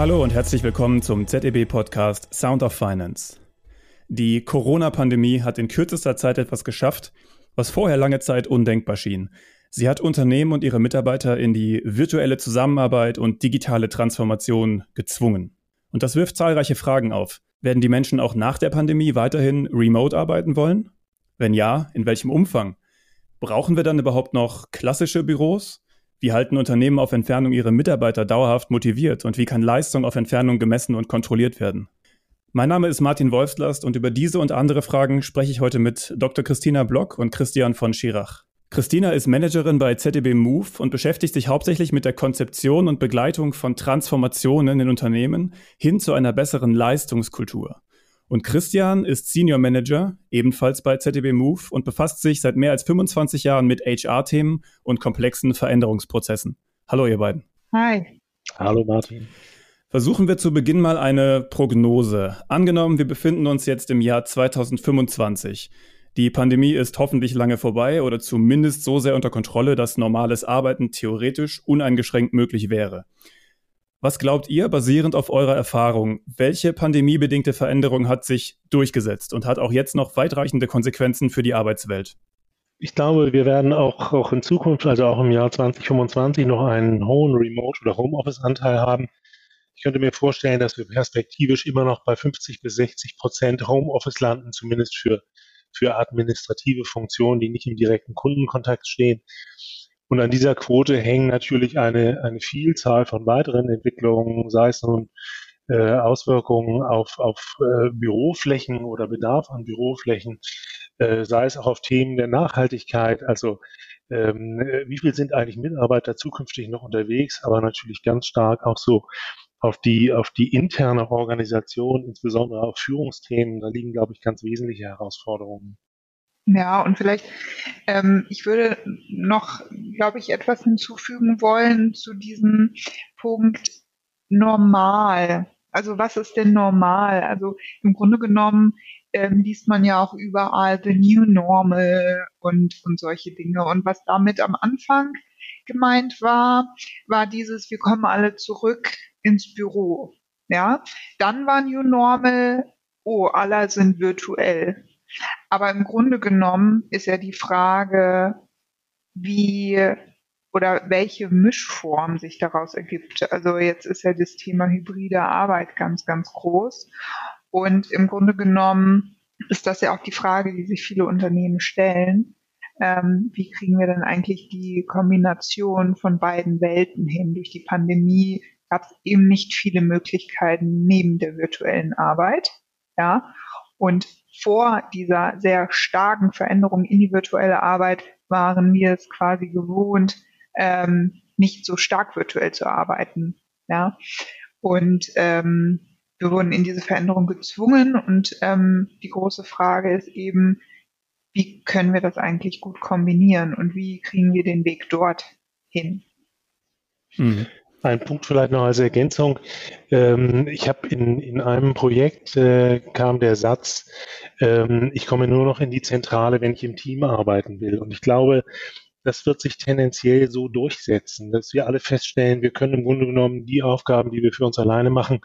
Hallo und herzlich willkommen zum ZEB-Podcast Sound of Finance. Die Corona-Pandemie hat in kürzester Zeit etwas geschafft, was vorher lange Zeit undenkbar schien. Sie hat Unternehmen und ihre Mitarbeiter in die virtuelle Zusammenarbeit und digitale Transformation gezwungen. Und das wirft zahlreiche Fragen auf. Werden die Menschen auch nach der Pandemie weiterhin remote arbeiten wollen? Wenn ja, in welchem Umfang? Brauchen wir dann überhaupt noch klassische Büros? Wie halten Unternehmen auf Entfernung ihre Mitarbeiter dauerhaft motiviert und wie kann Leistung auf Entfernung gemessen und kontrolliert werden? Mein Name ist Martin Wolfslast und über diese und andere Fragen spreche ich heute mit Dr. Christina Block und Christian von Schirach. Christina ist Managerin bei ZDB Move und beschäftigt sich hauptsächlich mit der Konzeption und Begleitung von Transformationen in Unternehmen hin zu einer besseren Leistungskultur. Und Christian ist Senior Manager, ebenfalls bei ZDB Move und befasst sich seit mehr als 25 Jahren mit HR-Themen und komplexen Veränderungsprozessen. Hallo, ihr beiden. Hi. Hallo, Martin. Versuchen wir zu Beginn mal eine Prognose. Angenommen, wir befinden uns jetzt im Jahr 2025. Die Pandemie ist hoffentlich lange vorbei oder zumindest so sehr unter Kontrolle, dass normales Arbeiten theoretisch uneingeschränkt möglich wäre. Was glaubt ihr, basierend auf eurer Erfahrung, welche pandemiebedingte Veränderung hat sich durchgesetzt und hat auch jetzt noch weitreichende Konsequenzen für die Arbeitswelt? Ich glaube, wir werden auch, auch in Zukunft, also auch im Jahr 2025, noch einen hohen Remote- oder Homeoffice-Anteil haben. Ich könnte mir vorstellen, dass wir perspektivisch immer noch bei 50 bis 60 Prozent Homeoffice landen, zumindest für, für administrative Funktionen, die nicht im direkten Kundenkontakt stehen. Und an dieser Quote hängen natürlich eine, eine Vielzahl von weiteren Entwicklungen, sei es nun äh, Auswirkungen auf, auf äh, Büroflächen oder Bedarf an Büroflächen, äh, sei es auch auf Themen der Nachhaltigkeit, also ähm, wie viel sind eigentlich Mitarbeiter zukünftig noch unterwegs, aber natürlich ganz stark auch so auf die, auf die interne Organisation, insbesondere auf Führungsthemen, da liegen, glaube ich, ganz wesentliche Herausforderungen. Ja, und vielleicht, ähm, ich würde noch, glaube ich, etwas hinzufügen wollen zu diesem Punkt normal. Also was ist denn normal? Also im Grunde genommen ähm, liest man ja auch überall the new normal und, und solche Dinge. Und was damit am Anfang gemeint war, war dieses, wir kommen alle zurück ins Büro. Ja, dann war New Normal, oh, alle sind virtuell. Aber im Grunde genommen ist ja die Frage, wie oder welche Mischform sich daraus ergibt. Also jetzt ist ja das Thema hybride Arbeit ganz, ganz groß. Und im Grunde genommen ist das ja auch die Frage, die sich viele Unternehmen stellen. Ähm, wie kriegen wir denn eigentlich die Kombination von beiden Welten hin? Durch die Pandemie gab es eben nicht viele Möglichkeiten neben der virtuellen Arbeit. Ja. Und vor dieser sehr starken Veränderung in die virtuelle Arbeit waren wir es quasi gewohnt, ähm, nicht so stark virtuell zu arbeiten. Ja. Und ähm, wir wurden in diese Veränderung gezwungen und ähm, die große Frage ist eben, wie können wir das eigentlich gut kombinieren und wie kriegen wir den Weg dort hin? Mhm. Ein Punkt vielleicht noch als Ergänzung. Ähm, ich habe in, in einem Projekt äh, kam der Satz, ähm, ich komme nur noch in die Zentrale, wenn ich im Team arbeiten will. Und ich glaube, das wird sich tendenziell so durchsetzen, dass wir alle feststellen, wir können im Grunde genommen die Aufgaben, die wir für uns alleine machen,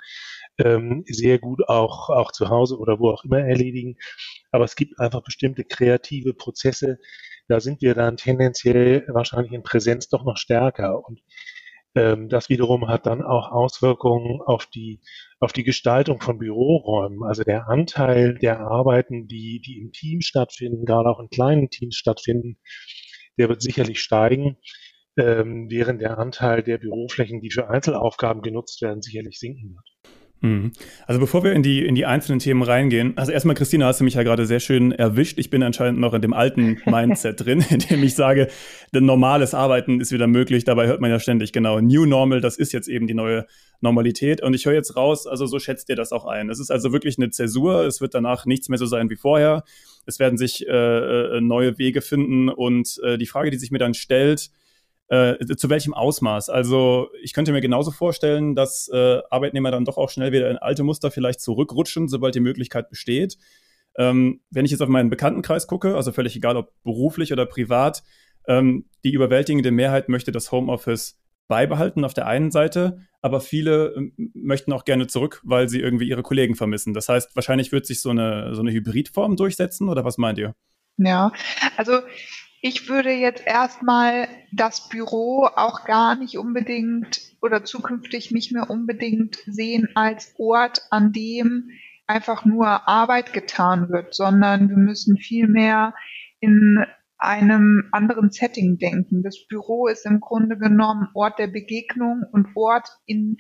ähm, sehr gut auch, auch zu Hause oder wo auch immer erledigen. Aber es gibt einfach bestimmte kreative Prozesse, da sind wir dann tendenziell wahrscheinlich in Präsenz doch noch stärker. Und das wiederum hat dann auch Auswirkungen auf die, auf die Gestaltung von Büroräumen. Also der Anteil der Arbeiten, die, die im Team stattfinden, gerade auch in kleinen Teams stattfinden, der wird sicherlich steigen, ähm, während der Anteil der Büroflächen, die für Einzelaufgaben genutzt werden, sicherlich sinken wird. Mhm. Also bevor wir in die, in die einzelnen Themen reingehen, also erstmal, Christina, hast du mich ja gerade sehr schön erwischt. Ich bin anscheinend noch in dem alten Mindset drin, in dem ich sage, denn normales Arbeiten ist wieder möglich. Dabei hört man ja ständig genau, New Normal, das ist jetzt eben die neue Normalität. Und ich höre jetzt raus, also so schätzt ihr das auch ein. Es ist also wirklich eine Zäsur. Es wird danach nichts mehr so sein wie vorher. Es werden sich äh, äh neue Wege finden. Und äh, die Frage, die sich mir dann stellt, äh, zu welchem Ausmaß? Also ich könnte mir genauso vorstellen, dass äh, Arbeitnehmer dann doch auch schnell wieder in alte Muster vielleicht zurückrutschen, sobald die Möglichkeit besteht. Ähm, wenn ich jetzt auf meinen Bekanntenkreis gucke, also völlig egal ob beruflich oder privat, ähm, die überwältigende Mehrheit möchte das Homeoffice beibehalten auf der einen Seite, aber viele ähm, möchten auch gerne zurück, weil sie irgendwie ihre Kollegen vermissen. Das heißt, wahrscheinlich wird sich so eine, so eine Hybridform durchsetzen oder was meint ihr? Ja, also ich würde jetzt erstmal das Büro auch gar nicht unbedingt oder zukünftig nicht mehr unbedingt sehen als Ort, an dem einfach nur Arbeit getan wird, sondern wir müssen vielmehr in einem anderen Setting denken. Das Büro ist im Grunde genommen Ort der Begegnung und Ort, in,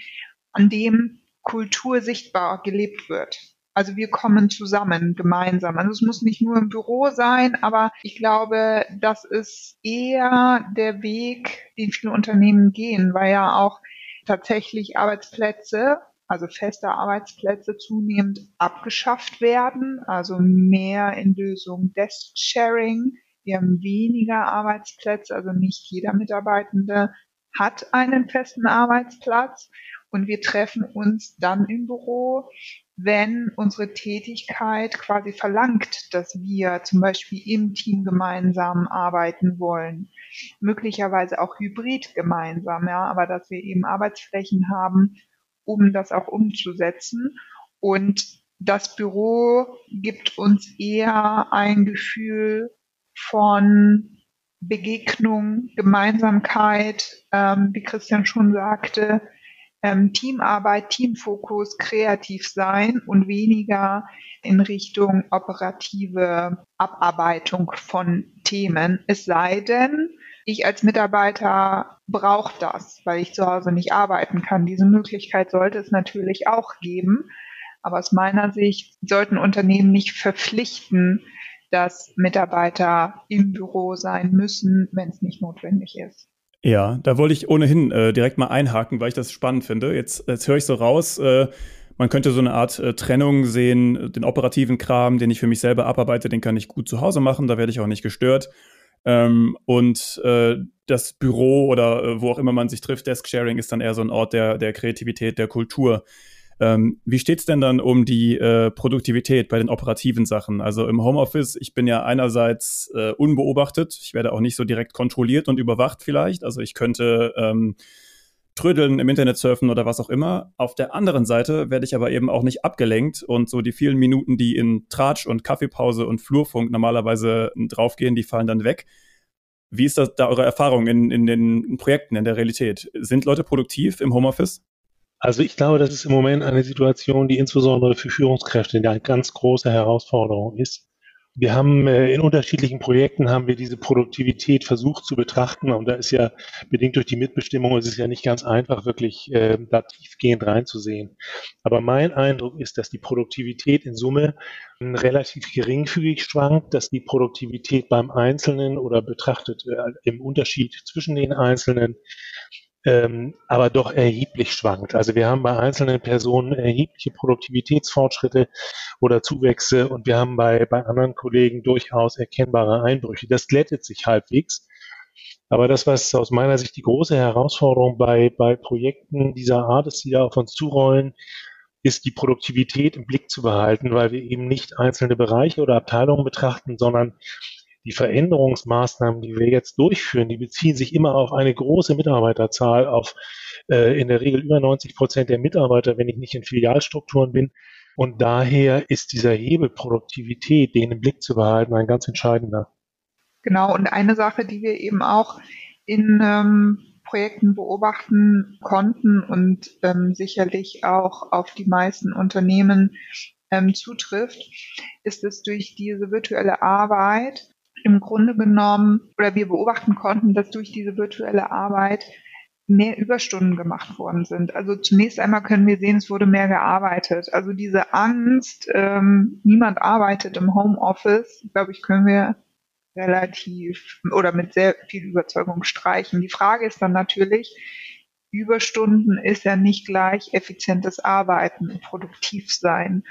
an dem Kultur sichtbar gelebt wird. Also wir kommen zusammen gemeinsam. Also es muss nicht nur im Büro sein, aber ich glaube, das ist eher der Weg, den viele Unternehmen gehen, weil ja auch tatsächlich Arbeitsplätze, also feste Arbeitsplätze zunehmend abgeschafft werden, also mehr in Lösung Desk Sharing. Wir haben weniger Arbeitsplätze, also nicht jeder Mitarbeitende hat einen festen Arbeitsplatz und wir treffen uns dann im Büro, wenn unsere Tätigkeit quasi verlangt, dass wir zum Beispiel im Team gemeinsam arbeiten wollen, möglicherweise auch hybrid gemeinsam, ja, aber dass wir eben Arbeitsflächen haben, um das auch umzusetzen. Und das Büro gibt uns eher ein Gefühl von Begegnung, Gemeinsamkeit, ähm, wie Christian schon sagte, ähm, Teamarbeit, Teamfokus, kreativ sein und weniger in Richtung operative Abarbeitung von Themen. Es sei denn, ich als Mitarbeiter brauche das, weil ich zu Hause nicht arbeiten kann. Diese Möglichkeit sollte es natürlich auch geben. Aber aus meiner Sicht sollten Unternehmen nicht verpflichten, dass Mitarbeiter im Büro sein müssen, wenn es nicht notwendig ist. Ja, da wollte ich ohnehin äh, direkt mal einhaken, weil ich das spannend finde. Jetzt, jetzt höre ich so raus, äh, man könnte so eine Art äh, Trennung sehen, den operativen Kram, den ich für mich selber abarbeite, den kann ich gut zu Hause machen, da werde ich auch nicht gestört. Ähm, und äh, das Büro oder äh, wo auch immer man sich trifft, Desk-Sharing ist dann eher so ein Ort der, der Kreativität, der Kultur. Ähm, wie steht's denn dann um die äh, Produktivität bei den operativen Sachen? Also im Homeoffice, ich bin ja einerseits äh, unbeobachtet, ich werde auch nicht so direkt kontrolliert und überwacht vielleicht. Also ich könnte ähm, trödeln, im Internet surfen oder was auch immer. Auf der anderen Seite werde ich aber eben auch nicht abgelenkt und so die vielen Minuten, die in Tratsch und Kaffeepause und Flurfunk normalerweise draufgehen, die fallen dann weg. Wie ist das da eure Erfahrung in, in den Projekten, in der Realität? Sind Leute produktiv im Homeoffice? Also ich glaube, das ist im Moment eine Situation, die insbesondere für Führungskräfte eine ganz große Herausforderung ist. Wir haben äh, in unterschiedlichen Projekten haben wir diese Produktivität versucht zu betrachten und da ist ja bedingt durch die Mitbestimmung ist es ja nicht ganz einfach wirklich äh, da tiefgehend reinzusehen. Aber mein Eindruck ist, dass die Produktivität in Summe relativ geringfügig schwankt, dass die Produktivität beim Einzelnen oder betrachtet äh, im Unterschied zwischen den Einzelnen ähm, aber doch erheblich schwankt. Also wir haben bei einzelnen Personen erhebliche Produktivitätsfortschritte oder Zuwächse und wir haben bei, bei anderen Kollegen durchaus erkennbare Einbrüche. Das glättet sich halbwegs. Aber das, was aus meiner Sicht die große Herausforderung bei, bei Projekten dieser Art ist, die da auf uns zurollen, ist die Produktivität im Blick zu behalten, weil wir eben nicht einzelne Bereiche oder Abteilungen betrachten, sondern die Veränderungsmaßnahmen, die wir jetzt durchführen, die beziehen sich immer auf eine große Mitarbeiterzahl, auf äh, in der Regel über 90 Prozent der Mitarbeiter, wenn ich nicht in Filialstrukturen bin. Und daher ist dieser Hebel Produktivität, den im Blick zu behalten, ein ganz entscheidender. Genau, und eine Sache, die wir eben auch in ähm, Projekten beobachten konnten und ähm, sicherlich auch auf die meisten Unternehmen ähm, zutrifft, ist es durch diese virtuelle Arbeit im Grunde genommen, oder wir beobachten konnten, dass durch diese virtuelle Arbeit mehr Überstunden gemacht worden sind. Also zunächst einmal können wir sehen, es wurde mehr gearbeitet. Also diese Angst, ähm, niemand arbeitet im Homeoffice, glaube ich, können wir relativ oder mit sehr viel Überzeugung streichen. Die Frage ist dann natürlich, Überstunden ist ja nicht gleich effizientes Arbeiten und produktiv sein.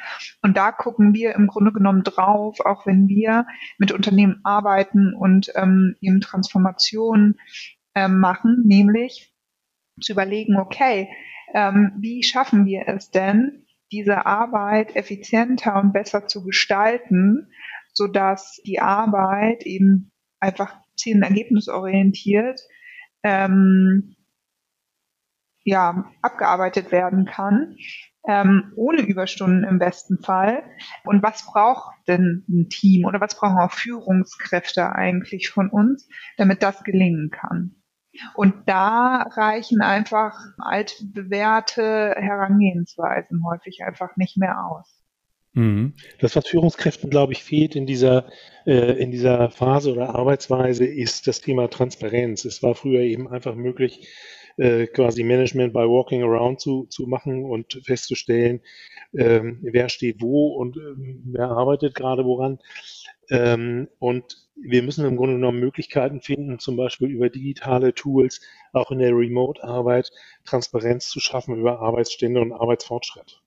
Und da gucken wir im Grunde genommen drauf, auch wenn wir mit Unternehmen arbeiten und ähm, eben Transformationen ähm, machen, nämlich zu überlegen, okay, ähm, wie schaffen wir es denn, diese Arbeit effizienter und besser zu gestalten, so dass die Arbeit eben einfach ziel- und ergebnisorientiert ähm, ja, abgearbeitet werden kann, ähm, ohne Überstunden im besten Fall. Und was braucht denn ein Team oder was brauchen auch Führungskräfte eigentlich von uns, damit das gelingen kann? Und da reichen einfach altbewährte Herangehensweisen häufig einfach nicht mehr aus. Mhm. Das, was Führungskräften, glaube ich, fehlt in dieser, äh, in dieser Phase oder Arbeitsweise, ist das Thema Transparenz. Es war früher eben einfach möglich, äh, quasi Management by Walking Around zu, zu machen und festzustellen, ähm, wer steht wo und ähm, wer arbeitet gerade woran. Ähm, und wir müssen im Grunde genommen Möglichkeiten finden, zum Beispiel über digitale Tools, auch in der Remote-Arbeit, Transparenz zu schaffen über Arbeitsstände und Arbeitsfortschritt.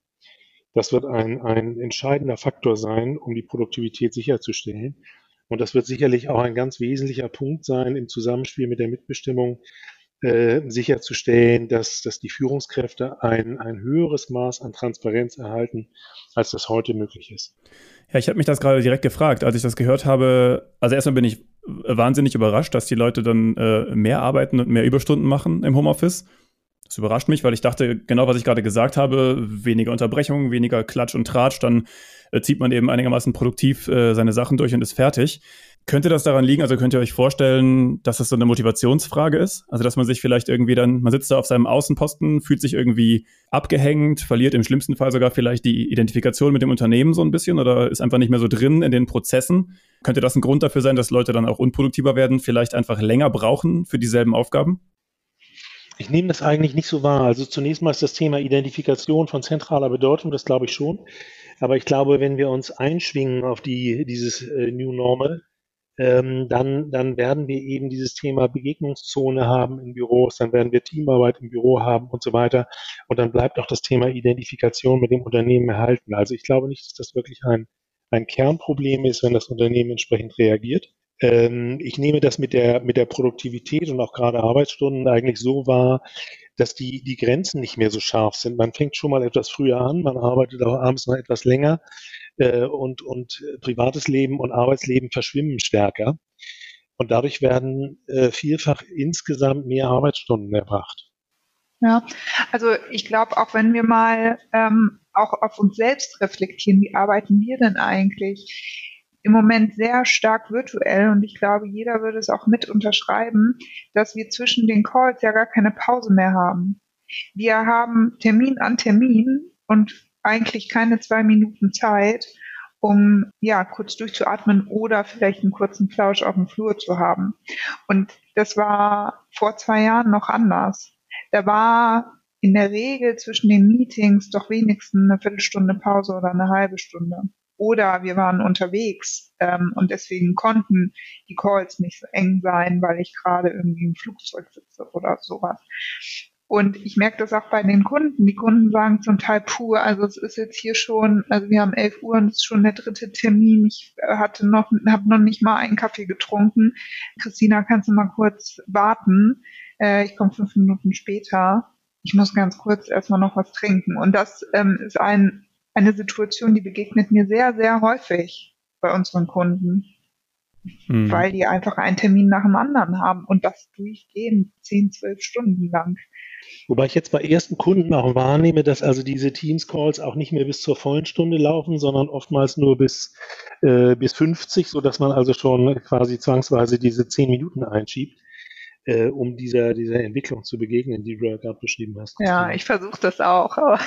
Das wird ein, ein entscheidender Faktor sein, um die Produktivität sicherzustellen. Und das wird sicherlich auch ein ganz wesentlicher Punkt sein im Zusammenspiel mit der Mitbestimmung, äh, sicherzustellen, dass, dass die Führungskräfte ein, ein höheres Maß an Transparenz erhalten, als das heute möglich ist. Ja, ich habe mich das gerade direkt gefragt, als ich das gehört habe. Also erstmal bin ich wahnsinnig überrascht, dass die Leute dann äh, mehr arbeiten und mehr Überstunden machen im Homeoffice. Das überrascht mich, weil ich dachte, genau was ich gerade gesagt habe, weniger Unterbrechungen, weniger Klatsch und Tratsch, dann äh, zieht man eben einigermaßen produktiv äh, seine Sachen durch und ist fertig. Könnte das daran liegen, also könnt ihr euch vorstellen, dass das so eine Motivationsfrage ist? Also, dass man sich vielleicht irgendwie dann, man sitzt da auf seinem Außenposten, fühlt sich irgendwie abgehängt, verliert im schlimmsten Fall sogar vielleicht die Identifikation mit dem Unternehmen so ein bisschen oder ist einfach nicht mehr so drin in den Prozessen. Könnte das ein Grund dafür sein, dass Leute dann auch unproduktiver werden, vielleicht einfach länger brauchen für dieselben Aufgaben? Ich nehme das eigentlich nicht so wahr. Also zunächst mal ist das Thema Identifikation von zentraler Bedeutung, das glaube ich schon. Aber ich glaube, wenn wir uns einschwingen auf die, dieses äh, New Normal, ähm, dann, dann werden wir eben dieses Thema Begegnungszone haben in Büros, dann werden wir Teamarbeit im Büro haben und so weiter. Und dann bleibt auch das Thema Identifikation mit dem Unternehmen erhalten. Also ich glaube nicht, dass das wirklich ein, ein Kernproblem ist, wenn das Unternehmen entsprechend reagiert. Ähm, ich nehme das mit der, mit der Produktivität und auch gerade Arbeitsstunden eigentlich so wahr, dass die, die Grenzen nicht mehr so scharf sind. Man fängt schon mal etwas früher an, man arbeitet auch abends noch etwas länger äh, und, und privates Leben und Arbeitsleben verschwimmen stärker. Und dadurch werden äh, vielfach insgesamt mehr Arbeitsstunden erbracht. Ja, also ich glaube, auch wenn wir mal ähm, auch auf uns selbst reflektieren, wie arbeiten wir denn eigentlich? Im Moment sehr stark virtuell und ich glaube, jeder würde es auch mit unterschreiben, dass wir zwischen den Calls ja gar keine Pause mehr haben. Wir haben Termin an Termin und eigentlich keine zwei Minuten Zeit, um ja kurz durchzuatmen oder vielleicht einen kurzen Plausch auf dem Flur zu haben. Und das war vor zwei Jahren noch anders. Da war in der Regel zwischen den Meetings doch wenigstens eine Viertelstunde Pause oder eine halbe Stunde. Oder wir waren unterwegs ähm, und deswegen konnten die Calls nicht so eng sein, weil ich gerade irgendwie im Flugzeug sitze oder sowas. Und ich merke das auch bei den Kunden. Die Kunden sagen zum Teil, puh, also es ist jetzt hier schon, also wir haben 11 Uhr und es ist schon der dritte Termin. Ich äh, hatte noch, habe noch nicht mal einen Kaffee getrunken. Christina, kannst du mal kurz warten? Äh, ich komme fünf Minuten später. Ich muss ganz kurz erstmal noch was trinken. Und das ähm, ist ein, eine Situation, die begegnet mir sehr, sehr häufig bei unseren Kunden mhm. weil die einfach einen Termin nach dem anderen haben und das durchgehend zehn, zwölf Stunden lang. Wobei ich jetzt bei ersten Kunden auch wahrnehme, dass also diese Teams-Calls auch nicht mehr bis zur vollen Stunde laufen, sondern oftmals nur bis, äh, bis 50, sodass man also schon quasi zwangsweise diese zehn Minuten einschiebt, äh, um dieser, dieser Entwicklung zu begegnen, die du ja gerade beschrieben hast. Ja, ich versuche das auch, aber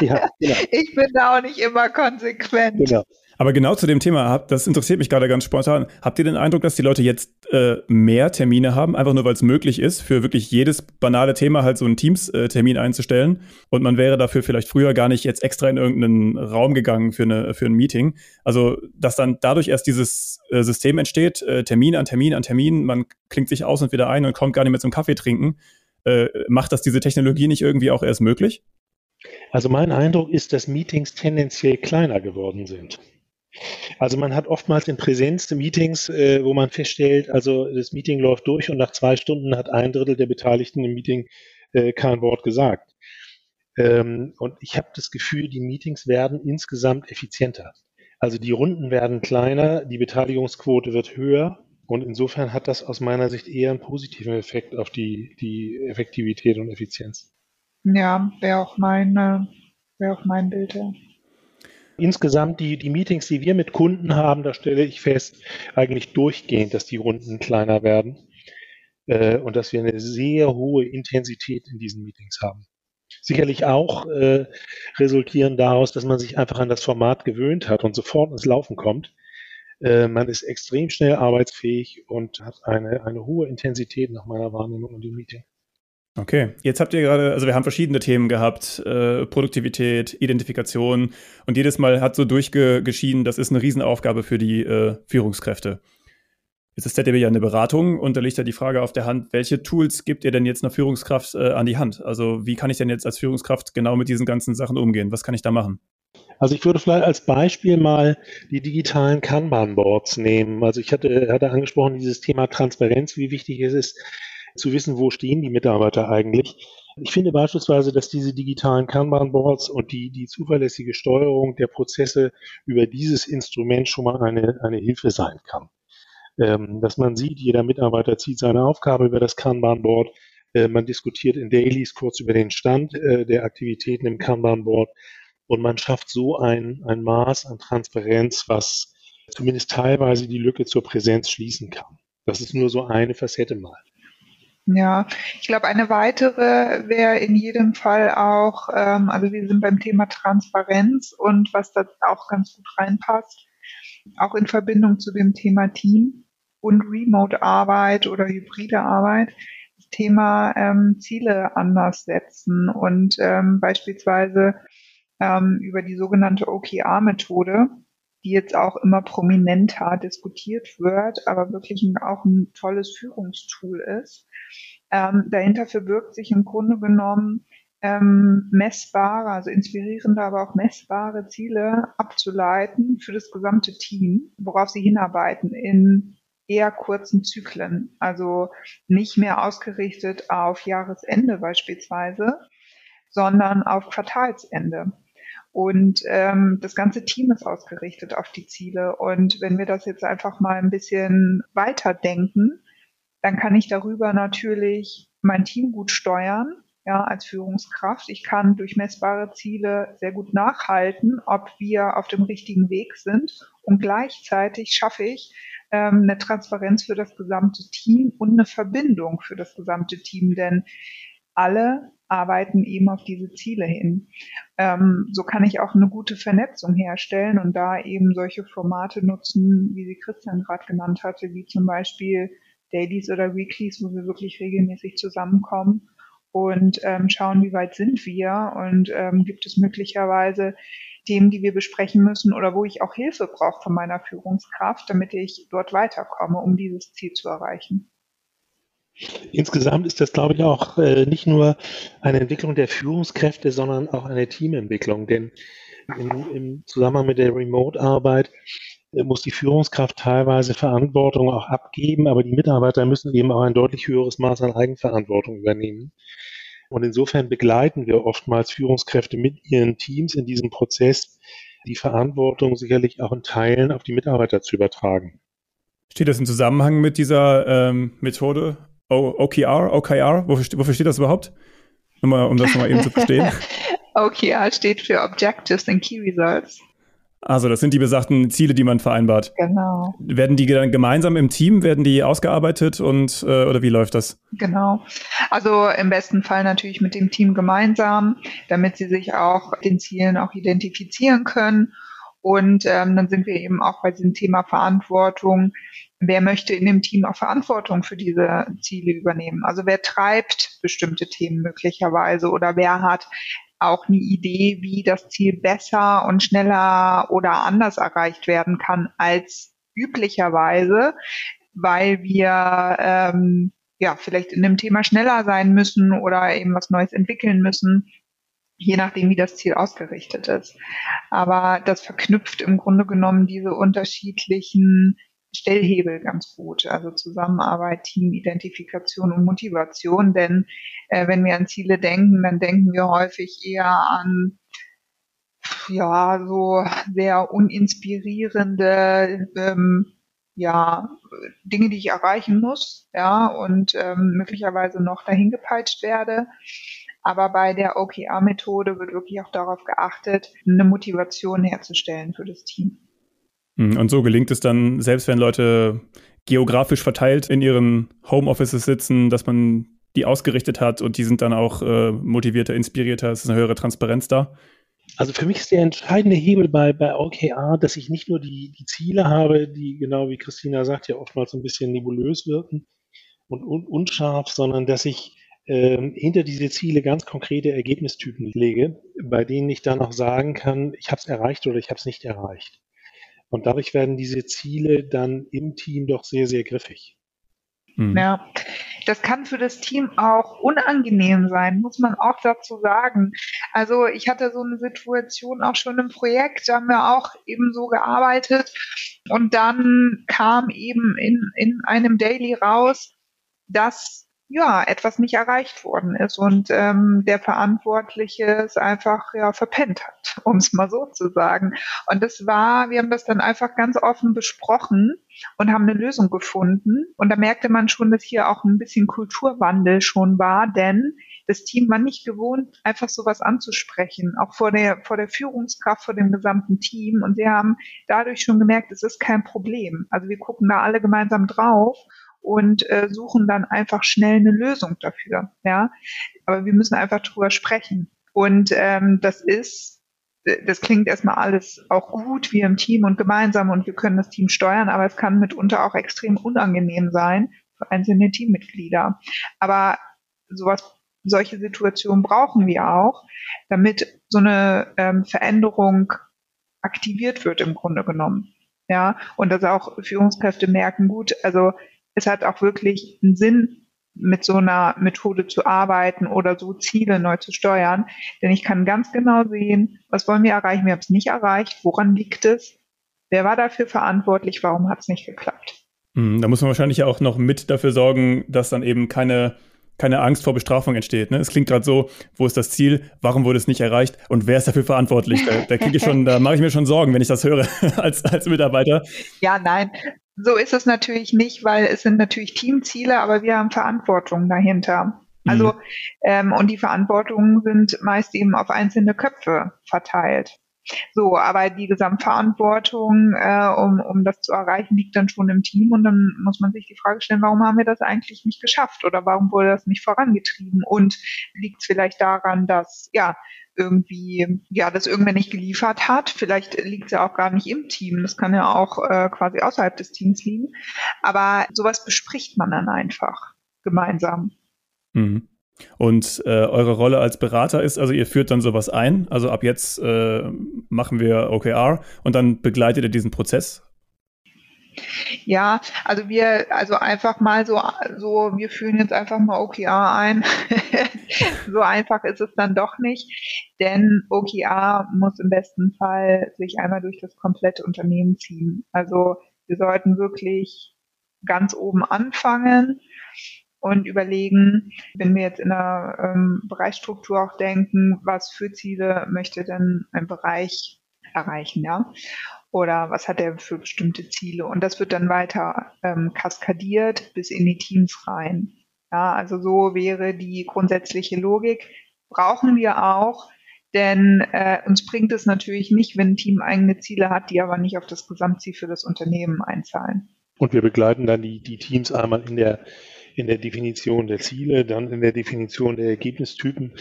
ja, genau. ich bin da auch nicht immer konsequent. Genau. Aber genau zu dem Thema, das interessiert mich gerade ganz spontan. Habt ihr den Eindruck, dass die Leute jetzt äh, mehr Termine haben, einfach nur weil es möglich ist, für wirklich jedes banale Thema halt so einen Teams-Termin einzustellen? Und man wäre dafür vielleicht früher gar nicht jetzt extra in irgendeinen Raum gegangen für, eine, für ein Meeting. Also, dass dann dadurch erst dieses äh, System entsteht, äh, Termin an Termin an Termin, man klingt sich aus und wieder ein und kommt gar nicht mehr zum Kaffee trinken. Äh, macht das diese Technologie nicht irgendwie auch erst möglich? Also mein Eindruck ist, dass Meetings tendenziell kleiner geworden sind. Also man hat oftmals in Präsenz Meetings, äh, wo man feststellt, also das Meeting läuft durch und nach zwei Stunden hat ein Drittel der Beteiligten im Meeting äh, kein Wort gesagt. Ähm, und ich habe das Gefühl, die Meetings werden insgesamt effizienter. Also die Runden werden kleiner, die Beteiligungsquote wird höher und insofern hat das aus meiner Sicht eher einen positiven Effekt auf die, die Effektivität und Effizienz. Ja, wäre auch wäre auch mein Bild. Ja. Insgesamt die, die Meetings, die wir mit Kunden haben, da stelle ich fest, eigentlich durchgehend, dass die Runden kleiner werden äh, und dass wir eine sehr hohe Intensität in diesen Meetings haben. Sicherlich auch äh, resultieren daraus, dass man sich einfach an das Format gewöhnt hat und sofort ins Laufen kommt. Äh, man ist extrem schnell arbeitsfähig und hat eine, eine hohe Intensität nach meiner Wahrnehmung in dem Meeting. Okay, jetzt habt ihr gerade, also wir haben verschiedene Themen gehabt, äh, Produktivität, Identifikation und jedes Mal hat so durchgeschieden, das ist eine Riesenaufgabe für die äh, Führungskräfte. Jetzt ist ZDB ja eine Beratung und da liegt ja die Frage auf der Hand, welche Tools gibt ihr denn jetzt einer Führungskraft äh, an die Hand? Also wie kann ich denn jetzt als Führungskraft genau mit diesen ganzen Sachen umgehen? Was kann ich da machen? Also ich würde vielleicht als Beispiel mal die digitalen Kanban-Boards nehmen. Also ich hatte, hatte angesprochen, dieses Thema Transparenz, wie wichtig es ist, zu wissen, wo stehen die Mitarbeiter eigentlich. Ich finde beispielsweise, dass diese digitalen Kanban-Boards und die, die zuverlässige Steuerung der Prozesse über dieses Instrument schon mal eine, eine Hilfe sein kann. Ähm, dass man sieht, jeder Mitarbeiter zieht seine Aufgabe über das Kanban-Board. Äh, man diskutiert in Dailies kurz über den Stand äh, der Aktivitäten im Kanban-Board und man schafft so ein, ein Maß an Transparenz, was zumindest teilweise die Lücke zur Präsenz schließen kann. Das ist nur so eine Facette mal. Ja, ich glaube, eine weitere wäre in jedem Fall auch, ähm, also wir sind beim Thema Transparenz und was da auch ganz gut reinpasst, auch in Verbindung zu dem Thema Team und Remote-Arbeit oder hybride Arbeit, das Thema ähm, Ziele anders setzen und ähm, beispielsweise ähm, über die sogenannte OKR-Methode, die jetzt auch immer prominenter diskutiert wird, aber wirklich auch ein tolles Führungstool ist. Ähm, dahinter verbirgt sich im Grunde genommen ähm, messbare, also inspirierende, aber auch messbare Ziele abzuleiten für das gesamte Team, worauf sie hinarbeiten in eher kurzen Zyklen. Also nicht mehr ausgerichtet auf Jahresende beispielsweise, sondern auf Quartalsende. Und ähm, das ganze Team ist ausgerichtet auf die Ziele. Und wenn wir das jetzt einfach mal ein bisschen weiterdenken, dann kann ich darüber natürlich mein Team gut steuern, ja, als Führungskraft. Ich kann durch messbare Ziele sehr gut nachhalten, ob wir auf dem richtigen Weg sind. Und gleichzeitig schaffe ich ähm, eine Transparenz für das gesamte Team und eine Verbindung für das gesamte Team. Denn alle arbeiten eben auf diese Ziele hin. Ähm, so kann ich auch eine gute Vernetzung herstellen und da eben solche Formate nutzen, wie sie Christian gerade genannt hatte, wie zum Beispiel Dailies oder Weeklies, wo wir wirklich regelmäßig zusammenkommen und ähm, schauen, wie weit sind wir und ähm, gibt es möglicherweise Themen, die wir besprechen müssen oder wo ich auch Hilfe brauche von meiner Führungskraft, damit ich dort weiterkomme, um dieses Ziel zu erreichen. Insgesamt ist das, glaube ich, auch äh, nicht nur eine Entwicklung der Führungskräfte, sondern auch eine Teamentwicklung. Denn im, im Zusammenhang mit der Remote-Arbeit äh, muss die Führungskraft teilweise Verantwortung auch abgeben, aber die Mitarbeiter müssen eben auch ein deutlich höheres Maß an Eigenverantwortung übernehmen. Und insofern begleiten wir oftmals Führungskräfte mit ihren Teams in diesem Prozess, die Verantwortung sicherlich auch in Teilen auf die Mitarbeiter zu übertragen. Steht das im Zusammenhang mit dieser ähm, Methode OKR, OKR, wofür, wofür steht das überhaupt? Nochmal, um das nochmal eben zu verstehen. OKR steht für Objectives and Key Results. Also das sind die besagten Ziele, die man vereinbart. Genau. Werden die dann gemeinsam im Team, werden die ausgearbeitet und äh, oder wie läuft das? Genau. Also im besten Fall natürlich mit dem Team gemeinsam, damit sie sich auch den Zielen auch identifizieren können. Und ähm, dann sind wir eben auch bei diesem Thema Verantwortung wer möchte in dem Team auch Verantwortung für diese Ziele übernehmen? Also wer treibt bestimmte Themen möglicherweise oder wer hat auch eine Idee, wie das Ziel besser und schneller oder anders erreicht werden kann als üblicherweise, weil wir ähm, ja vielleicht in dem Thema schneller sein müssen oder eben was Neues entwickeln müssen, je nachdem, wie das Ziel ausgerichtet ist. Aber das verknüpft im Grunde genommen diese unterschiedlichen Stellhebel ganz gut. Also Zusammenarbeit, Teamidentifikation und Motivation. Denn äh, wenn wir an Ziele denken, dann denken wir häufig eher an ja so sehr uninspirierende ähm, ja, Dinge, die ich erreichen muss, ja, und ähm, möglicherweise noch dahin gepeitscht werde. Aber bei der OKR-Methode wird wirklich auch darauf geachtet, eine Motivation herzustellen für das Team. Hm, und so gelingt es dann, selbst wenn Leute geografisch verteilt in ihren Homeoffices sitzen, dass man die ausgerichtet hat und die sind dann auch äh, motivierter, inspirierter, es ist eine höhere Transparenz da. Also für mich ist der entscheidende Hebel bei, bei OKR, dass ich nicht nur die, die Ziele habe, die genau wie Christina sagt, ja oftmals ein bisschen nebulös wirken und un, unscharf, sondern dass ich ähm, hinter diese Ziele ganz konkrete Ergebnistypen lege, bei denen ich dann auch sagen kann, ich habe es erreicht oder ich habe es nicht erreicht. Und dadurch werden diese Ziele dann im Team doch sehr, sehr griffig. Hm. Ja, das kann für das Team auch unangenehm sein, muss man auch dazu sagen. Also ich hatte so eine Situation auch schon im Projekt, da haben wir auch eben so gearbeitet und dann kam eben in, in einem Daily raus, dass ja, etwas nicht erreicht worden ist und ähm, der Verantwortliche es einfach ja verpennt hat, um es mal so zu sagen. Und das war, wir haben das dann einfach ganz offen besprochen und haben eine Lösung gefunden. Und da merkte man schon, dass hier auch ein bisschen Kulturwandel schon war, denn das Team war nicht gewohnt, einfach sowas anzusprechen, auch vor der, vor der Führungskraft, vor dem gesamten Team. Und sie haben dadurch schon gemerkt, es ist kein Problem. Also wir gucken da alle gemeinsam drauf und äh, suchen dann einfach schnell eine Lösung dafür. Ja, aber wir müssen einfach drüber sprechen. Und ähm, das ist, das klingt erstmal alles auch gut, wir im Team und gemeinsam und wir können das Team steuern, aber es kann mitunter auch extrem unangenehm sein für einzelne Teammitglieder. Aber sowas, solche Situationen brauchen wir auch, damit so eine ähm, Veränderung aktiviert wird im Grunde genommen. Ja, und dass auch Führungskräfte merken, gut, also es hat auch wirklich einen Sinn, mit so einer Methode zu arbeiten oder so Ziele neu zu steuern. Denn ich kann ganz genau sehen, was wollen wir erreichen, wir haben es nicht erreicht, woran liegt es, wer war dafür verantwortlich, warum hat es nicht geklappt. Hm, da muss man wahrscheinlich auch noch mit dafür sorgen, dass dann eben keine keine Angst vor Bestrafung entsteht. Ne? Es klingt gerade so, wo ist das Ziel, warum wurde es nicht erreicht und wer ist dafür verantwortlich? Da, da kriege ich schon, da mache ich mir schon Sorgen, wenn ich das höre als, als Mitarbeiter. Ja, nein, so ist es natürlich nicht, weil es sind natürlich Teamziele, aber wir haben Verantwortung dahinter. Also mhm. ähm, und die Verantwortungen sind meist eben auf einzelne Köpfe verteilt. So, aber die Gesamtverantwortung, äh, um, um das zu erreichen, liegt dann schon im Team und dann muss man sich die Frage stellen, warum haben wir das eigentlich nicht geschafft oder warum wurde das nicht vorangetrieben und liegt es vielleicht daran, dass ja irgendwie, ja, das irgendwer nicht geliefert hat. Vielleicht liegt es ja auch gar nicht im Team. Das kann ja auch äh, quasi außerhalb des Teams liegen. Aber sowas bespricht man dann einfach gemeinsam. Mhm. Und äh, eure Rolle als Berater ist, also ihr führt dann sowas ein. Also ab jetzt äh, machen wir OKR und dann begleitet ihr diesen Prozess ja, also wir, also einfach mal so, so, wir führen jetzt einfach mal OKR ein. so einfach ist es dann doch nicht, denn OKR muss im besten Fall sich einmal durch das komplette Unternehmen ziehen. Also wir sollten wirklich ganz oben anfangen und überlegen, wenn wir jetzt in der ähm, Bereichsstruktur auch denken, was für Ziele möchte denn ein Bereich erreichen, ja? Oder was hat er für bestimmte Ziele? Und das wird dann weiter ähm, kaskadiert bis in die Teams rein. Ja, also so wäre die grundsätzliche Logik. Brauchen wir auch, denn äh, uns bringt es natürlich nicht, wenn ein Team eigene Ziele hat, die aber nicht auf das Gesamtziel für das Unternehmen einzahlen. Und wir begleiten dann die, die Teams einmal in der, in der Definition der Ziele, dann in der Definition der Ergebnistypen,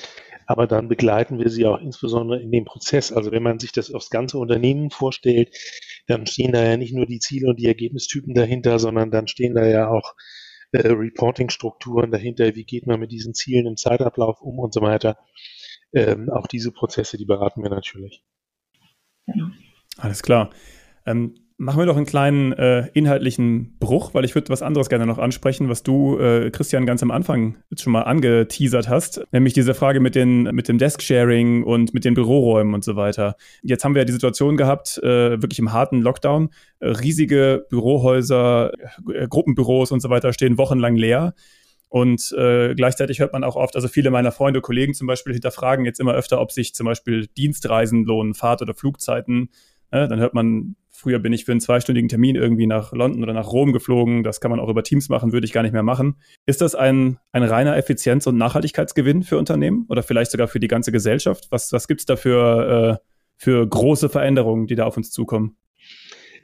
aber dann begleiten wir sie auch insbesondere in dem Prozess. Also wenn man sich das aufs ganze Unternehmen vorstellt, dann stehen da ja nicht nur die Ziele und die Ergebnistypen dahinter, sondern dann stehen da ja auch äh, Reporting-Strukturen dahinter. Wie geht man mit diesen Zielen im Zeitablauf um und so weiter. Ähm, auch diese Prozesse, die beraten wir natürlich. Alles klar. Ähm, Machen wir doch einen kleinen äh, inhaltlichen Bruch, weil ich würde was anderes gerne noch ansprechen, was du, äh, Christian, ganz am Anfang schon mal angeteasert hast, nämlich diese Frage mit, den, mit dem Desk-Sharing und mit den Büroräumen und so weiter. Jetzt haben wir ja die Situation gehabt, äh, wirklich im harten Lockdown, äh, riesige Bürohäuser, äh, Gruppenbüros und so weiter stehen wochenlang leer. Und äh, gleichzeitig hört man auch oft, also viele meiner Freunde, Kollegen zum Beispiel hinterfragen jetzt immer öfter, ob sich zum Beispiel Dienstreisen lohnen, Fahrt- oder Flugzeiten. Äh, dann hört man früher bin ich für einen zweistündigen Termin irgendwie nach London oder nach Rom geflogen. Das kann man auch über Teams machen, würde ich gar nicht mehr machen. Ist das ein, ein reiner Effizienz- und Nachhaltigkeitsgewinn für Unternehmen oder vielleicht sogar für die ganze Gesellschaft? Was, was gibt es da für, äh, für große Veränderungen, die da auf uns zukommen?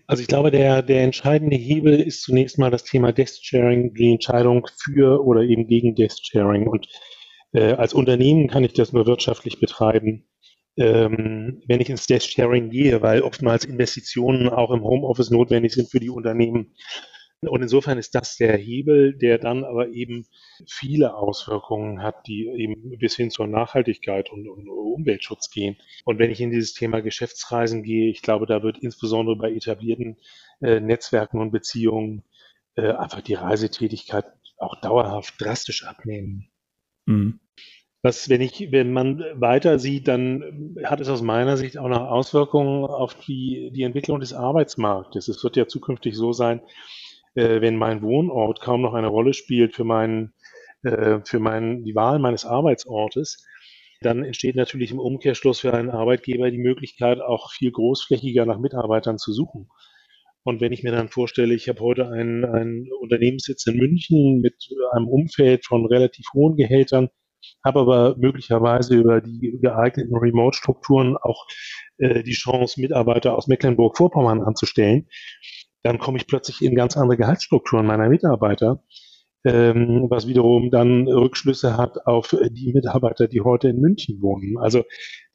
Also ich glaube, der, der entscheidende Hebel ist zunächst mal das Thema Desk-Sharing, die Entscheidung für oder eben gegen Desk-Sharing. Und äh, als Unternehmen kann ich das nur wirtschaftlich betreiben, ähm, wenn ich ins Desk-Sharing gehe, weil oftmals Investitionen auch im Homeoffice notwendig sind für die Unternehmen. Und insofern ist das der Hebel, der dann aber eben viele Auswirkungen hat, die eben bis hin zur Nachhaltigkeit und, und, Umweltschutz gehen. Und wenn ich in dieses Thema Geschäftsreisen gehe, ich glaube, da wird insbesondere bei etablierten äh, Netzwerken und Beziehungen äh, einfach die Reisetätigkeit auch dauerhaft drastisch abnehmen. Mhm. Was, wenn ich, wenn man weiter sieht, dann hat es aus meiner Sicht auch noch Auswirkungen auf die, die Entwicklung des Arbeitsmarktes. Es wird ja zukünftig so sein, äh, wenn mein Wohnort kaum noch eine Rolle spielt für meinen, äh, für meinen, die Wahl meines Arbeitsortes, dann entsteht natürlich im Umkehrschluss für einen Arbeitgeber die Möglichkeit, auch viel großflächiger nach Mitarbeitern zu suchen. Und wenn ich mir dann vorstelle, ich habe heute einen, einen Unternehmenssitz in München mit einem Umfeld von relativ hohen Gehältern, habe aber möglicherweise über die geeigneten Remote-Strukturen auch äh, die Chance, Mitarbeiter aus Mecklenburg-Vorpommern anzustellen, dann komme ich plötzlich in ganz andere Gehaltsstrukturen meiner Mitarbeiter, ähm, was wiederum dann Rückschlüsse hat auf die Mitarbeiter, die heute in München wohnen. Also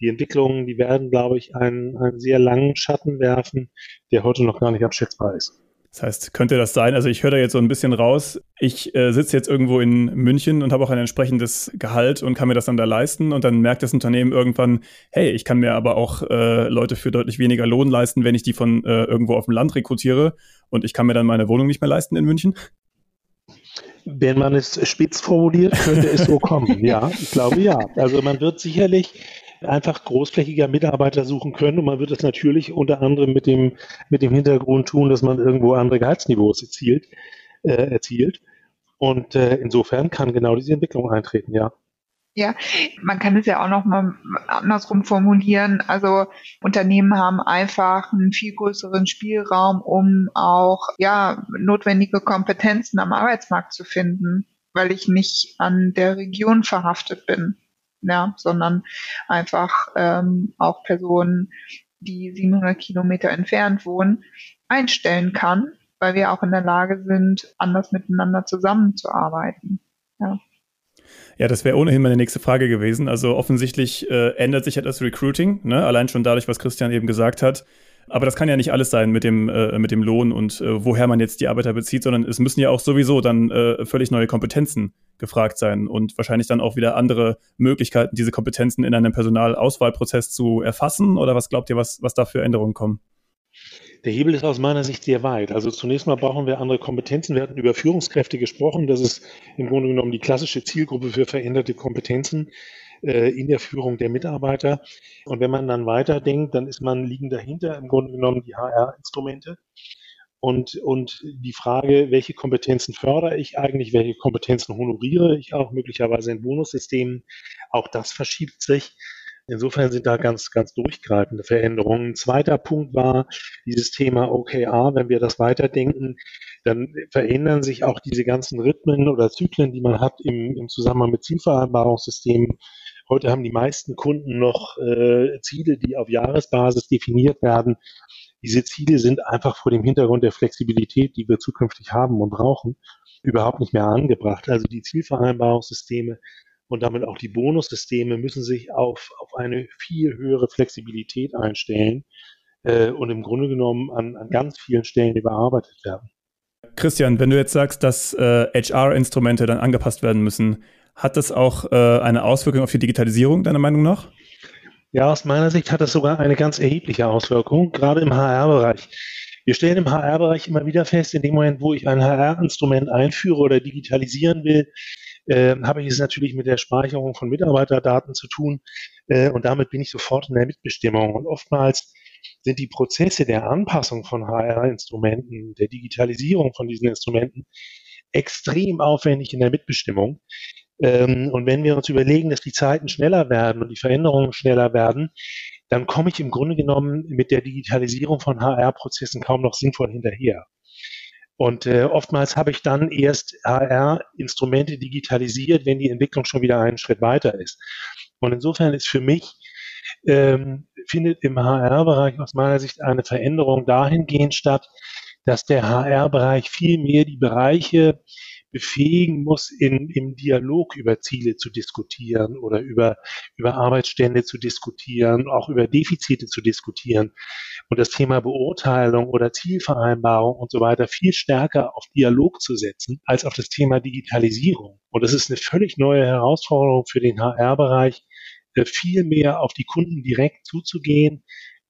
die Entwicklungen, die werden, glaube ich, einen, einen sehr langen Schatten werfen, der heute noch gar nicht abschätzbar ist. Das heißt, könnte das sein? Also ich höre da jetzt so ein bisschen raus. Ich äh, sitze jetzt irgendwo in München und habe auch ein entsprechendes Gehalt und kann mir das dann da leisten. Und dann merkt das Unternehmen irgendwann, hey, ich kann mir aber auch äh, Leute für deutlich weniger Lohn leisten, wenn ich die von äh, irgendwo auf dem Land rekrutiere. Und ich kann mir dann meine Wohnung nicht mehr leisten in München. Wenn man es spitz formuliert, könnte es so kommen. Ja, ich glaube ja. Also man wird sicherlich einfach großflächiger Mitarbeiter suchen können. Und man wird das natürlich unter anderem mit dem, mit dem Hintergrund tun, dass man irgendwo andere Gehaltsniveaus erzielt. Äh, erzielt. Und äh, insofern kann genau diese Entwicklung eintreten, ja. Ja, man kann es ja auch noch mal andersrum formulieren. Also Unternehmen haben einfach einen viel größeren Spielraum, um auch ja notwendige Kompetenzen am Arbeitsmarkt zu finden, weil ich nicht an der Region verhaftet bin ja, sondern einfach ähm, auch Personen, die 700 Kilometer entfernt wohnen, einstellen kann, weil wir auch in der Lage sind, anders miteinander zusammenzuarbeiten. Ja. Ja, das wäre ohnehin meine nächste Frage gewesen. Also offensichtlich äh, ändert sich ja das Recruiting, ne? allein schon dadurch, was Christian eben gesagt hat. Aber das kann ja nicht alles sein mit dem, äh, mit dem Lohn und äh, woher man jetzt die Arbeiter bezieht, sondern es müssen ja auch sowieso dann äh, völlig neue Kompetenzen gefragt sein und wahrscheinlich dann auch wieder andere Möglichkeiten, diese Kompetenzen in einem Personalauswahlprozess zu erfassen. Oder was glaubt ihr, was, was da für Änderungen kommen? Der Hebel ist aus meiner Sicht sehr weit. Also zunächst mal brauchen wir andere Kompetenzen. Wir hatten über Führungskräfte gesprochen. Das ist im Grunde genommen die klassische Zielgruppe für veränderte Kompetenzen äh, in der Führung der Mitarbeiter. Und wenn man dann weiterdenkt, dann ist man liegen dahinter im Grunde genommen die HR-Instrumente. Und, und die Frage, welche Kompetenzen fördere ich eigentlich, welche Kompetenzen honoriere ich auch, möglicherweise in Bonussystemen, auch das verschiebt sich. Insofern sind da ganz, ganz durchgreifende Veränderungen. Ein zweiter Punkt war dieses Thema OKR. Wenn wir das weiterdenken, dann verändern sich auch diese ganzen Rhythmen oder Zyklen, die man hat im, im Zusammenhang mit Zielvereinbarungssystemen. Heute haben die meisten Kunden noch äh, Ziele, die auf Jahresbasis definiert werden. Diese Ziele sind einfach vor dem Hintergrund der Flexibilität, die wir zukünftig haben und brauchen, überhaupt nicht mehr angebracht. Also die Zielvereinbarungssysteme und damit auch die Bonussysteme müssen sich auf, auf eine viel höhere Flexibilität einstellen äh, und im Grunde genommen an, an ganz vielen Stellen überarbeitet werden. Christian, wenn du jetzt sagst, dass äh, HR-Instrumente dann angepasst werden müssen, hat das auch äh, eine Auswirkung auf die Digitalisierung, deiner Meinung nach? Ja, aus meiner Sicht hat das sogar eine ganz erhebliche Auswirkung, gerade im HR-Bereich. Wir stellen im HR-Bereich immer wieder fest, in dem Moment, wo ich ein HR-Instrument einführe oder digitalisieren will, äh, habe ich es natürlich mit der Speicherung von Mitarbeiterdaten zu tun äh, und damit bin ich sofort in der Mitbestimmung. Und oftmals sind die Prozesse der Anpassung von HR-Instrumenten, der Digitalisierung von diesen Instrumenten extrem aufwendig in der Mitbestimmung. Ähm, und wenn wir uns überlegen, dass die Zeiten schneller werden und die Veränderungen schneller werden, dann komme ich im Grunde genommen mit der Digitalisierung von HR-Prozessen kaum noch sinnvoll hinterher. Und äh, oftmals habe ich dann erst HR-Instrumente digitalisiert, wenn die Entwicklung schon wieder einen Schritt weiter ist. Und insofern ist für mich, ähm, findet im HR-Bereich aus meiner Sicht eine Veränderung dahingehend statt, dass der HR-Bereich viel mehr die Bereiche befähigen muss, in, im Dialog über Ziele zu diskutieren oder über, über Arbeitsstände zu diskutieren, auch über Defizite zu diskutieren und das Thema Beurteilung oder Zielvereinbarung und so weiter viel stärker auf Dialog zu setzen als auf das Thema Digitalisierung. Und das ist eine völlig neue Herausforderung für den HR-Bereich, viel mehr auf die Kunden direkt zuzugehen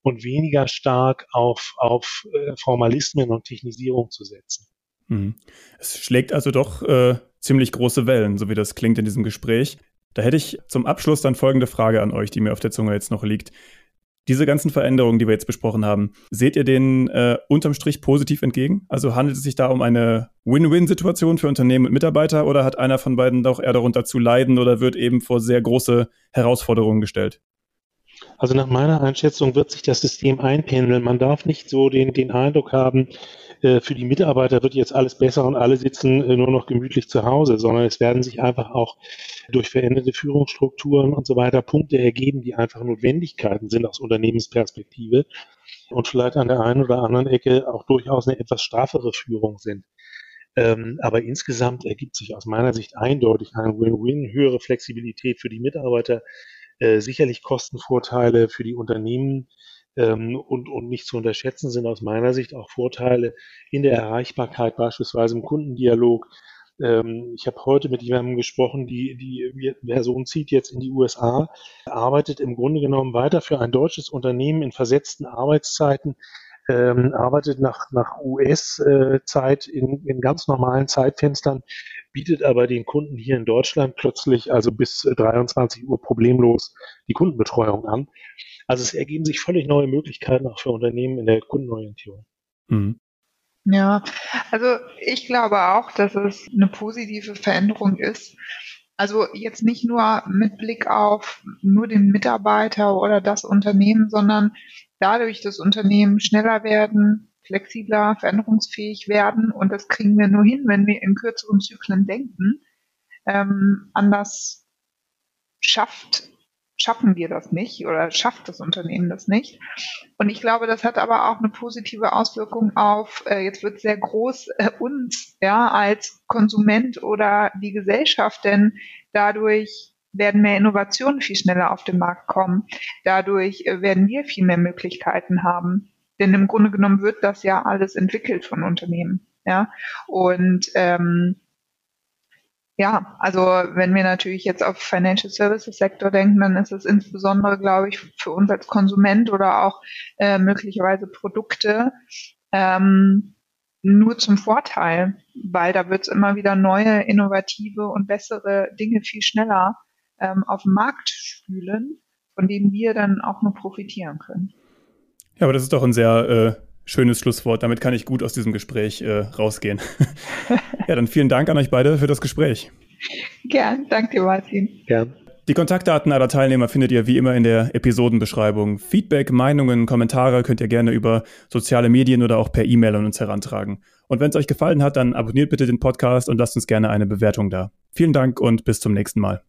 und weniger stark auf, auf äh, Formalismen und Technisierung zu setzen. Mhm. Es schlägt also doch äh, ziemlich große Wellen, so wie das klingt in diesem Gespräch. Da hätte ich zum Abschluss dann folgende Frage an euch, die mir auf der Zunge jetzt noch liegt. Diese ganzen Veränderungen, die wir jetzt besprochen haben, seht ihr denen äh, unterm Strich positiv entgegen? Also handelt es sich da um eine Win-Win-Situation für Unternehmen und Mitarbeiter oder hat einer von beiden doch eher darunter zu leiden oder wird eben vor sehr große Herausforderungen gestellt? Also nach meiner Einschätzung wird sich das System einpendeln. Man darf nicht so den, den Eindruck haben, äh, für die Mitarbeiter wird jetzt alles besser und alle sitzen äh, nur noch gemütlich zu Hause, sondern es werden sich einfach auch durch veränderte Führungsstrukturen und so weiter Punkte ergeben, die einfach Notwendigkeiten sind aus Unternehmensperspektive und vielleicht an der einen oder anderen Ecke auch durchaus eine etwas straffere Führung sind. Ähm, aber insgesamt ergibt sich aus meiner Sicht eindeutig ein Win-Win, höhere Flexibilität für die Mitarbeiter, äh, sicherlich Kostenvorteile für die Unternehmen ähm, und, und nicht zu unterschätzen sind aus meiner Sicht auch Vorteile in der Erreichbarkeit, beispielsweise im Kundendialog. Ähm, ich habe heute mit jemandem gesprochen, die, die Person zieht jetzt in die USA, arbeitet im Grunde genommen weiter für ein deutsches Unternehmen in versetzten Arbeitszeiten, ähm, arbeitet nach, nach US-Zeit äh, in, in ganz normalen Zeitfenstern, bietet aber den Kunden hier in Deutschland plötzlich, also bis 23 Uhr problemlos, die Kundenbetreuung an. Also es ergeben sich völlig neue Möglichkeiten auch für Unternehmen in der Kundenorientierung. Mhm. Ja, also ich glaube auch, dass es eine positive Veränderung ist. Also jetzt nicht nur mit Blick auf nur den Mitarbeiter oder das Unternehmen, sondern dadurch das Unternehmen schneller werden, flexibler, veränderungsfähig werden. Und das kriegen wir nur hin, wenn wir in kürzeren Zyklen denken. Ähm, anders schafft schaffen wir das nicht oder schafft das Unternehmen das nicht. Und ich glaube, das hat aber auch eine positive Auswirkung auf, äh, jetzt wird sehr groß, äh, uns ja als Konsument oder die Gesellschaft, denn dadurch werden mehr Innovationen viel schneller auf den Markt kommen. Dadurch äh, werden wir viel mehr Möglichkeiten haben. Denn im Grunde genommen wird das ja alles entwickelt von Unternehmen. Ja, und ähm, ja, also wenn wir natürlich jetzt auf Financial Services Sektor denken, dann ist es insbesondere, glaube ich, für uns als Konsument oder auch äh, möglicherweise Produkte ähm, nur zum Vorteil, weil da wird es immer wieder neue, innovative und bessere Dinge viel schneller ähm, auf den Markt spülen, von denen wir dann auch nur profitieren können. Ja, aber das ist doch ein sehr äh, schönes Schlusswort. Damit kann ich gut aus diesem Gespräch äh, rausgehen. ja, dann vielen Dank an euch beide für das Gespräch. Gern, danke Martin. Gern. Die Kontaktdaten aller Teilnehmer findet ihr wie immer in der Episodenbeschreibung. Feedback, Meinungen, Kommentare könnt ihr gerne über soziale Medien oder auch per E-Mail an uns herantragen. Und wenn es euch gefallen hat, dann abonniert bitte den Podcast und lasst uns gerne eine Bewertung da. Vielen Dank und bis zum nächsten Mal.